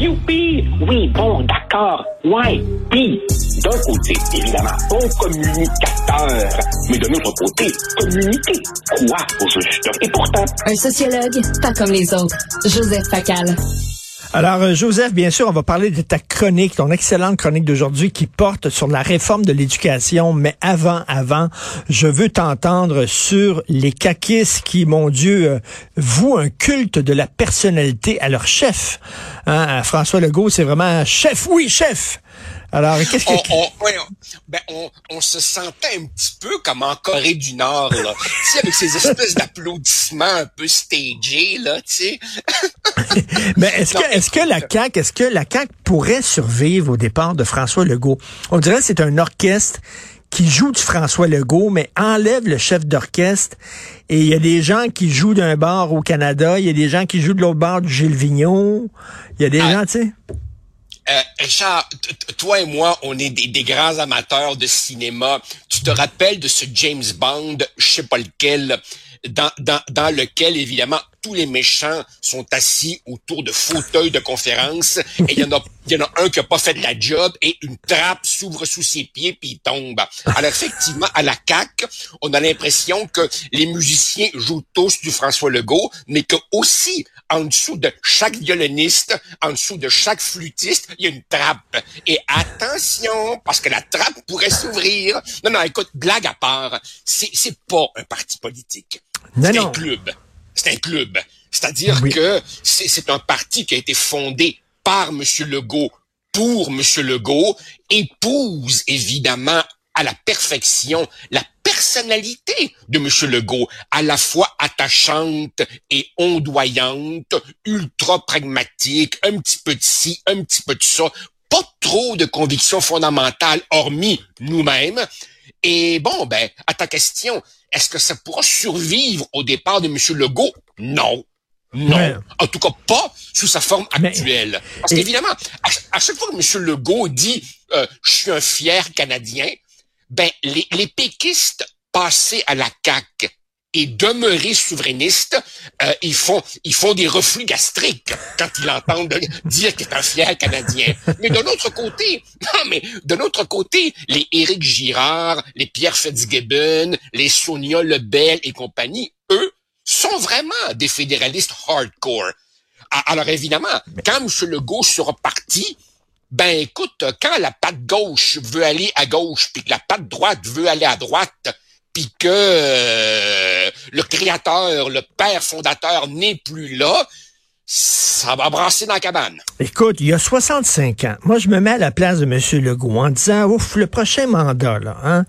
Youpi! Oui, bon, d'accord. Ouais. Puis, d'un côté, évidemment, bon communicateur. Mais de l'autre côté, communiquer quoi au juste? Et pourtant... Un sociologue, pas comme les autres. Joseph Facal. Alors, euh, Joseph, bien sûr, on va parler de ta chronique, ton excellente chronique d'aujourd'hui qui porte sur la réforme de l'éducation. Mais avant, avant, je veux t'entendre sur les caquistes qui, mon Dieu, euh, vouent un culte de la personnalité à leur chef. Hein, François Legault, c'est vraiment chef, oui, chef. Alors, qu'est-ce que... On, on, ben, on, on, se sentait un petit peu comme en Corée du Nord, là. tu sais, avec ces espèces d'applaudissements un peu stagés, là, tu sais. Mais est-ce que, est-ce que la CAQ, est-ce que la CAQ pourrait survivre au départ de François Legault? On dirait que c'est un orchestre qui joue du François Legault, mais enlève le chef d'orchestre. Et il y a des gens qui jouent d'un bar au Canada, il y a des gens qui jouent de l'autre bar du Gilles Vigneault. Il y a des ah. gens, tu sais. Euh, Richard, toi et moi, on est des, grands amateurs de cinéma. Tu te rappelles de ce James Bond, je sais pas lequel, dans, dans, dans lequel, évidemment, tous les méchants sont assis autour de fauteuils de conférence et il y en a il y en a un qui a pas fait de la job et une trappe s'ouvre sous ses pieds puis il tombe. Alors effectivement à la CAC, on a l'impression que les musiciens jouent tous du François Legault mais que aussi en dessous de chaque violoniste, en dessous de chaque flûtiste, il y a une trappe. Et attention, parce que la trappe pourrait s'ouvrir. Non, non, écoute, blague à part, c'est, c'est pas un parti politique. C'est un club. C'est un club. C'est-à-dire que c'est, c'est un parti qui a été fondé par M. Legault pour M. Legault, épouse évidemment à la perfection la personnalité de M. Legault, à la fois attachante et ondoyante, ultra pragmatique, un petit peu de ci, un petit peu de ça, pas trop de convictions fondamentales, hormis nous-mêmes. Et bon, ben, à ta question, est-ce que ça pourra survivre au départ de M. Legault? Non. Non. En tout cas, pas sous sa forme actuelle. Parce qu'évidemment, à, chaque fois que M. Legault dit euh, Je suis un fier Canadien », ben les, les péquistes passés à la CAQ et demeurés souverainistes, euh, ils font ils font des reflux gastriques quand ils entendent dire qu'il est un fier Canadien. Mais de l'autre côté, non mais de l'autre côté, les Éric Girard, les Pierre Fitzgibbon, les Sonia Lebel et compagnie, eux, sont vraiment des fédéralistes hardcore. Alors évidemment, quand M. Legault sera parti, ben écoute, quand la patte gauche veut aller à gauche, puis que la patte droite veut aller à droite, puis que euh, le créateur, le père fondateur n'est plus là, ça va brasser dans la cabane. Écoute, il y a 65 ans. Moi, je me mets à la place de M. Legault en disant, ouf, le prochain mandat, là, hein,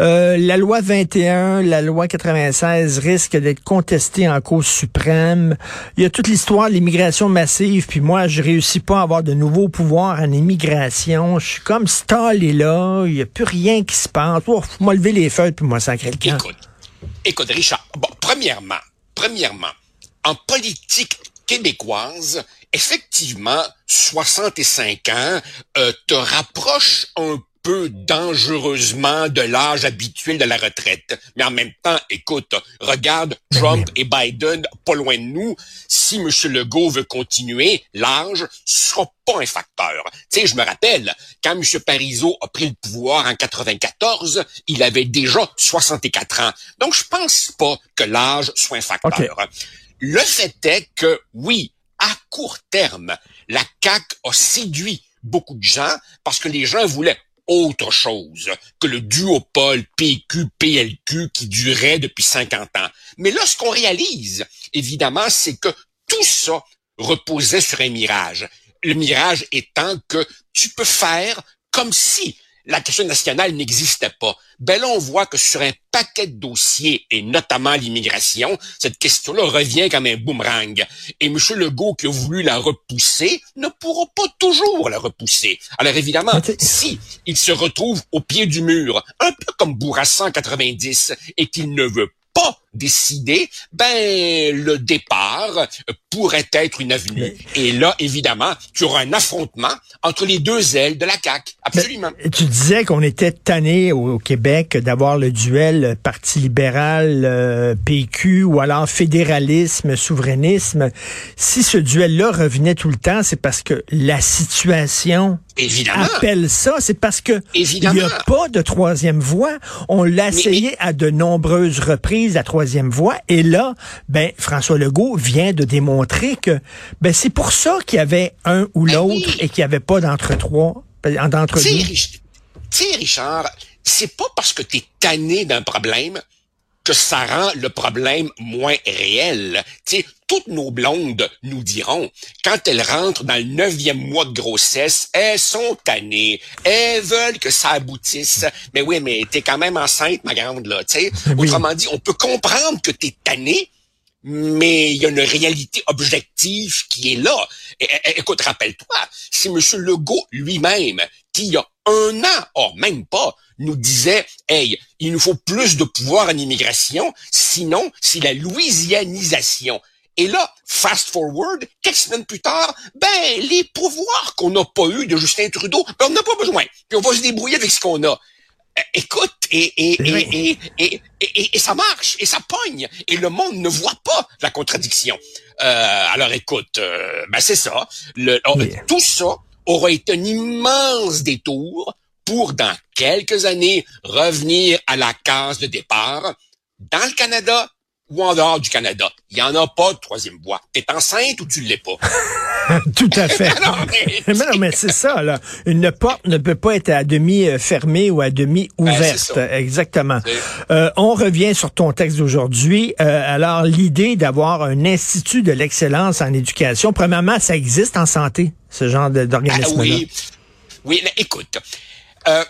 euh, la loi 21, la loi 96 risque d'être contestée en cause suprême. Il y a toute l'histoire de l'immigration massive, puis moi, je réussis pas à avoir de nouveaux pouvoirs en immigration. Je suis comme stallé là, il y a plus rien qui se passe. Ouf, moi lever les feuilles, puis moi sacrer le camp. Écoute, écoute, Richard, bon, premièrement, premièrement, en politique québécoise, effectivement, 65 ans euh, te rapproche un peu dangereusement de l'âge habituel de la retraite. Mais en même temps, écoute, regarde Trump et Biden pas loin de nous. Si M. Legault veut continuer, l'âge sera pas un facteur. Tu sais, je me rappelle, quand M. Parizeau a pris le pouvoir en 94, il avait déjà 64 ans. Donc, je pense pas que l'âge soit un facteur. Le fait est que, oui, à court terme, la CAQ a séduit beaucoup de gens parce que les gens voulaient autre chose que le duopole PQ-PLQ qui durait depuis 50 ans. Mais là, ce qu'on réalise, évidemment, c'est que tout ça reposait sur un mirage. Le mirage étant que tu peux faire comme si la question nationale n'existait pas. Ben là, on voit que sur un paquet de dossiers, et notamment l'immigration, cette question-là revient comme un boomerang. Et M. Legault, qui a voulu la repousser, ne pourra pas toujours la repousser. Alors évidemment, si il se retrouve au pied du mur, un peu comme Bourassa en 90, et qu'il ne veut pas décidé, ben le départ pourrait être une avenue. Et là, évidemment, tu auras un affrontement entre les deux ailes de la CAQ. Absolument. tu disais qu'on était tanné au, Québec d'avoir le duel Parti libéral, euh, PQ ou alors fédéralisme, souverainisme. Si ce duel-là revenait tout le temps, c'est parce que la situation Évidemment. appelle ça, c'est parce que il n'y a pas de troisième voie. On l'a essayé à de nombreuses reprises, la troisième voie, et là, ben François Legault vient de démontrer que ben c'est pour ça qu'il y avait un ou ben l'autre et qu'il n'y avait pas d'entre-trois, d'entre deux. Tu Richard, c'est pas parce que tu es tanné d'un problème que ça rend le problème moins réel. Tu sais, toutes nos blondes nous diront, quand elles rentrent dans le neuvième mois de grossesse, elles sont tannées, elles veulent que ça aboutisse. Mais oui, mais t'es quand même enceinte, ma grande, là, tu sais. Autrement dit, on peut comprendre que t'es tanné, mais il y a une réalité objective qui est là. écoute, rappelle-toi, c'est M. Legault lui-même qui, il y a un an, oh, même pas, nous disait, hey, il nous faut plus de pouvoir en immigration, sinon c'est la louisianisation. Et là, fast forward, quelques semaines plus tard, ben, les pouvoirs qu'on n'a pas eu de Justin Trudeau, ben, on n'a pas besoin. Puis on va se débrouiller avec ce qu'on a. Euh, écoute, et, et, et, et, et, ça marche, et ça pogne, et le monde ne voit pas la contradiction. Euh, alors écoute, euh, ben c'est ça. Le, oh, Tout ça aura été un immense détour pour, dans quelques années, revenir à la case de départ dans le Canada ou en dehors du Canada. Il n'y en a pas de troisième voie. T'es enceinte ou tu l'es pas? Tout à fait. mais non, mais, c'est ça, là. Une porte ne peut pas être à demi euh, fermée ou à demi ben, ouverte. Exactement. Euh, on revient sur ton texte d'aujourd'hui. Euh, alors, l'idée d'avoir un institut de l'excellence en éducation, premièrement, ça existe en santé, ce genre d'organisme-là. Ah oui. Oui, écoute, euh,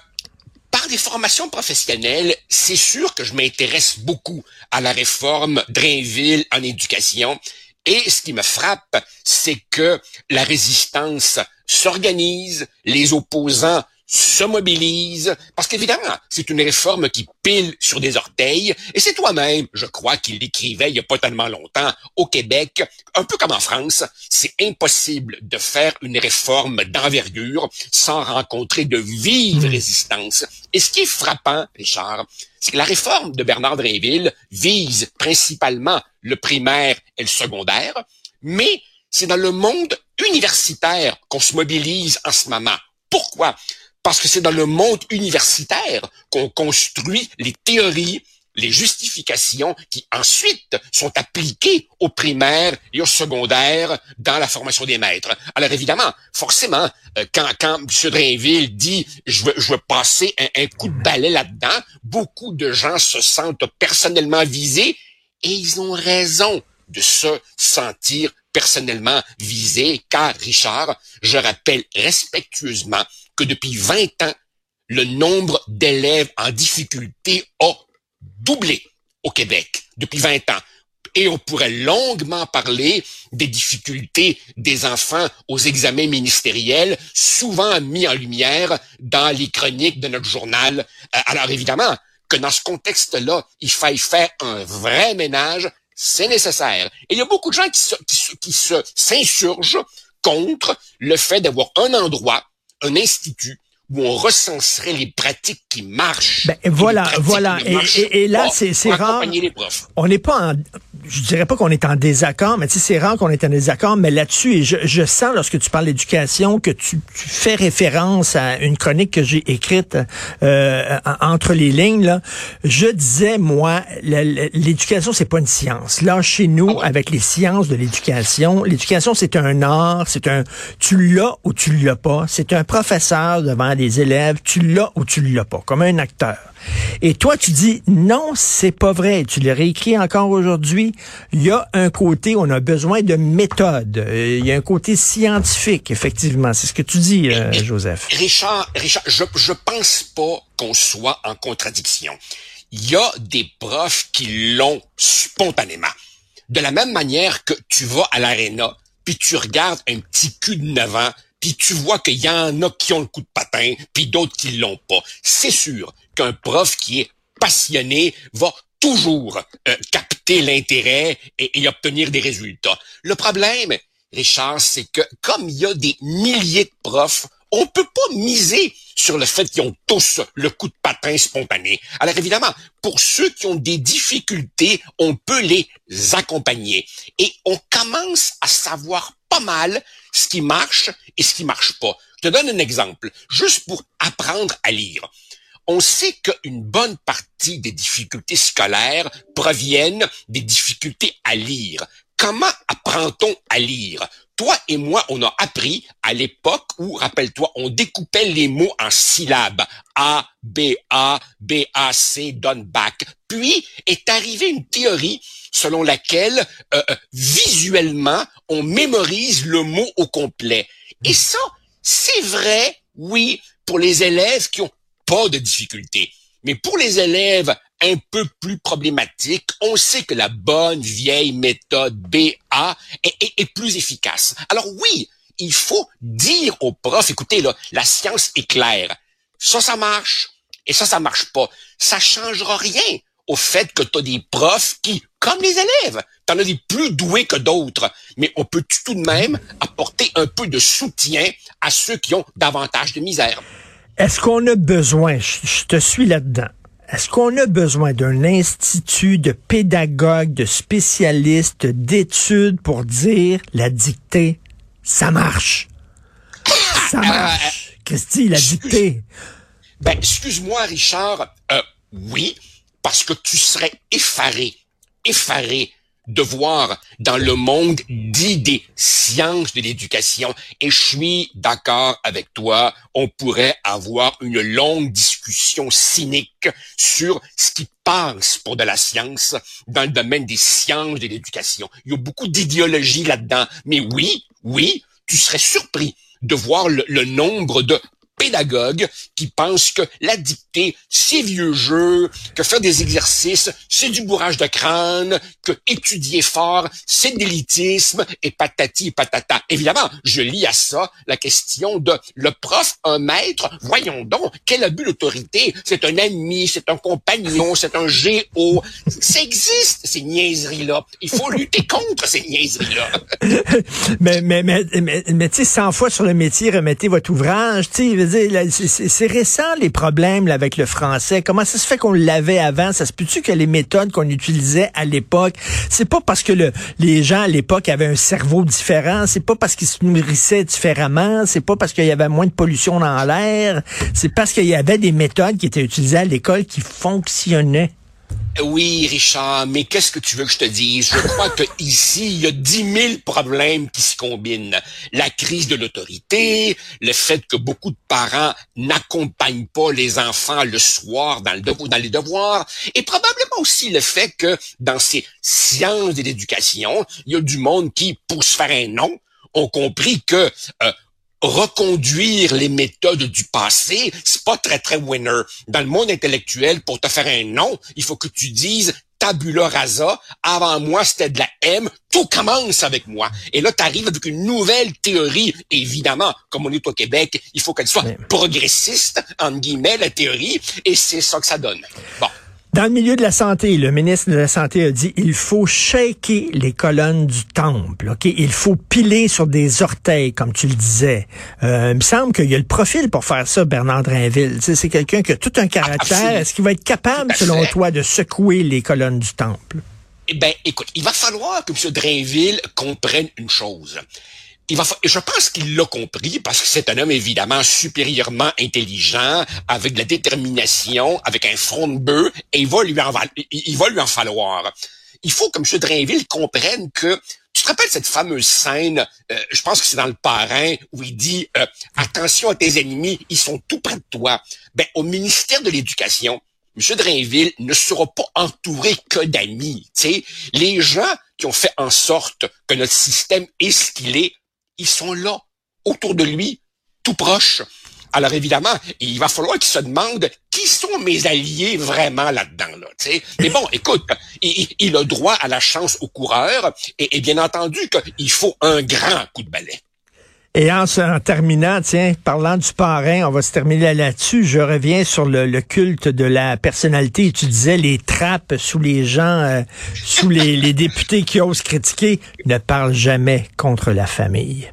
par des formations professionnelles, c'est sûr que je m'intéresse beaucoup à la réforme Drainville en éducation. Et ce qui me frappe, c'est que la résistance s'organise, les opposants se mobilise, parce qu'évidemment, c'est une réforme qui pile sur des orteils, et c'est toi-même, je crois, qu'il l'écrivait il n'y a pas tellement longtemps, au Québec, un peu comme en France, c'est impossible de faire une réforme d'envergure sans rencontrer de vives mmh. résistances. Et ce qui est frappant, Richard, c'est que la réforme de Bernard Drinville vise principalement le primaire et le secondaire, mais c'est dans le monde universitaire qu'on se mobilise en ce moment. Pourquoi? Parce que c'est dans le monde universitaire qu'on construit les théories, les justifications qui ensuite sont appliquées au primaire et au secondaire dans la formation des maîtres. Alors évidemment, forcément, euh, quand, quand M. Drainville dit je veux, je veux passer un, coup de balai là-dedans, beaucoup de gens se sentent personnellement visés et ils ont raison de se sentir personnellement visés, car Richard, je rappelle respectueusement que depuis 20 ans, le nombre d'élèves en difficulté a doublé au Québec depuis 20 ans. Et on pourrait longuement parler des difficultés des enfants aux examens ministériels, souvent mis en lumière dans les chroniques de notre journal. Euh, alors évidemment que dans ce contexte-là, il faille faire un vrai ménage, c'est nécessaire. Et il y a beaucoup de gens qui qui se, s'insurgent contre le fait d'avoir un endroit un institut où on recenserait les pratiques qui marchent. Ben, voilà, voilà. Et, là, c'est rare. On n'est pas en, je dirais pas qu'on est en désaccord, mais tu sais, c'est rare qu'on est en désaccord, mais là-dessus, et je, je, sens lorsque tu parles d'éducation que tu, tu, fais référence à une chronique que j'ai écrite euh, entre les lignes. Là. Je disais, moi, l'éducation, c'est pas une science. Là, chez nous, ah avec les sciences de l'éducation, l'éducation, c'est un art, c'est un tu l'as ou tu l'as pas. C'est un professeur devant des élèves, tu l'as ou tu l'as pas, comme un acteur. Et toi, tu dis non, c'est pas vrai. Tu le réécris encore aujourd'hui. Il y a un côté, on a besoin de méthode. Euh, il y a un côté scientifique, effectivement. C'est ce que tu dis, euh, Joseph. Richard, Richard, je, je pense pas qu'on soit en contradiction. Il y a des profs qui l'ont spontanément. De la même manière que tu vas à l'aréna, puis tu regardes un petit cul de 9 ans tu vois qu'il y en a qui ont le coup de patin, puis d'autres qui l'ont pas. C'est sûr qu'un prof qui est passionné va toujours euh, capter l'intérêt et, et obtenir des résultats. Le problème, Richard, c'est que comme il y a des milliers de profs, on peut pas miser sur le fait qu'ils ont tous le coup de patin spontané. Alors évidemment, pour ceux qui ont des difficultés, on peut les accompagner. Et on commence à savoir pas mal ce qui marche et ce qui marche pas. Je te donne un exemple, juste pour apprendre à lire. On sait qu'une bonne partie des difficultés scolaires proviennent des difficultés à lire. Comment apprend-on à lire? Toi et moi, on a appris à l'époque où, rappelle-toi, on découpait les mots en syllabes. A, B, A, B, A, C, done back. Puis est arrivée une théorie selon laquelle, euh, euh, visuellement, on mémorise le mot au complet. Et ça, c'est vrai, oui, pour les élèves qui ont pas de difficultés. Mais pour les élèves un peu plus problématiques, on sait que la bonne vieille méthode BA est, plus efficace. Alors oui, il faut dire aux profs, écoutez, là, la science est claire. Ça, ça marche, et ça, ça marche pas. Ça changera rien au fait que tu as des profs qui, comme les élèves, t'en as des plus doués que d'autres, mais on peut tout de même apporter un peu de soutien à ceux qui ont davantage de misère. Est-ce qu'on a besoin, je, te suis là-dedans, est-ce qu'on a besoin d'un institut de pédagogues, de spécialistes, d'études pour dire la dictée, ça marche? Ça euh, marche. Christy, la dictée. Ben, excuse-moi, Richard. Euh, oui, parce que tu serais effaré, effaré de voir dans le monde dit des sciences de l'éducation. Et je suis d'accord avec toi, on pourrait avoir une longue discussion cynique sur ce qui passe pour de la science dans le domaine des sciences de l'éducation. Il y a beaucoup d'idéologie là-dedans. Mais oui, oui, tu serais surpris de voir le, le nombre de pédagogues qui pensent que la dictée, c'est vieux jeu, que faire des exercices, c'est du bourrage de crâne, que étudier fort, c'est de l'élitisme, et patati et patata. Évidemment, je lis à ça la question de le prof, un maître, voyons donc, quel abus d'autorité, c'est un ami, c'est un compagnon, c'est un géo. Ça existe, ces niaiseries-là. Il faut lutter contre ces niaiseries-là. mais, mais, mais, mais, mais tu sais, 100 fois sur le métier, remettez votre ouvrage, tu sais, c'est récent les problèmes avec le français. Comment ça se fait qu'on l'avait avant? Ça se peut-tu que les méthodes qu'on utilisait à l'époque, c'est pas parce que le, les gens à l'époque avaient un cerveau différent, c'est pas parce qu'ils se nourrissaient différemment, c'est pas parce qu'il y avait moins de pollution dans l'air, c'est parce qu'il y avait des méthodes qui étaient utilisées à l'école qui fonctionnaient. Oui, Richard, mais qu'est-ce que tu veux que je te dise? Je crois que ici, il y a dix mille problèmes qui se combinent. La crise de l'autorité, le fait que beaucoup de parents n'accompagnent pas les enfants le soir dans, le dans les devoirs, et probablement aussi le fait que dans ces sciences de l'éducation, il y a du monde qui, pour se faire un nom, ont compris que euh, reconduire les méthodes du passé, c'est pas très très winner. Dans le monde intellectuel, pour te faire un nom, il faut que tu dises tabula rasa, avant moi c'était de la M, tout commence avec moi. Et là, tu arrives avec une nouvelle théorie. Évidemment, comme on est au Québec, il faut qu'elle soit progressiste, entre guillemets, la théorie, et c'est ça que ça donne. Bon. Dans le milieu de la santé, le ministre de la Santé a dit il faut shaker les colonnes du temple. Ok, Il faut piler sur des orteils, comme tu le disais. Euh, il me semble qu'il y a le profil pour faire ça, Bernard Drinville. c'est quelqu'un qui a tout un caractère. Est-ce qu'il va être capable, selon toi, de secouer les colonnes du temple? Eh ben, écoute, il va falloir que M. Drainville comprenne une chose il va, je pense qu'il l'a compris parce que c'est un homme évidemment supérieurement intelligent, avec de la détermination, avec un front de bœuf, et il va lui en, il va lui en falloir. Il faut que M. Drainville comprenne que tu te rappelles cette fameuse scène, euh, je pense que c'est dans le parrain, où il dit euh, Attention à tes ennemis, ils sont tout près de toi. Ben, au ministère de l'Éducation, M. Drainville ne sera pas entouré que d'amis. Les gens qui ont fait en sorte que notre système est ce qu'il est ils sont là, autour de lui, tout proche. Alors évidemment, il va falloir qu'il se demande qui sont mes alliés vraiment là-dedans. Là, Mais bon, écoute, il, a droit à la chance au coureur et, et bien entendu qu'il faut un grand coup de balai. Et en, en, terminant, tiens, parlant du parrain, on va se terminer là-dessus. Je reviens sur le, le, culte de la personnalité. Tu disais les trappes sous les gens, euh, sous les, les députés qui osent critiquer, ne parlent jamais contre la famille.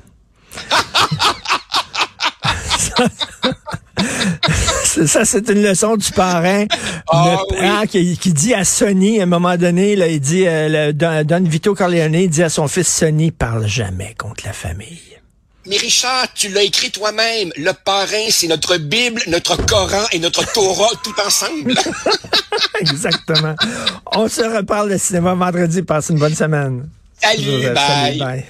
ça, c'est une leçon du parrain le- oui. ah, qui, qui dit à Sonny, à un moment donné, là, il dit, euh, le- Don, Don Vito Corleone il dit à son fils Sonny, parle jamais contre la famille. Mais Richard, tu l'as écrit toi-même. Le parrain, c'est notre Bible, notre Coran et notre Torah tout ensemble. Exactement. On se reparle de cinéma vendredi. Passe une bonne semaine. Salut, Salut, bye. bye.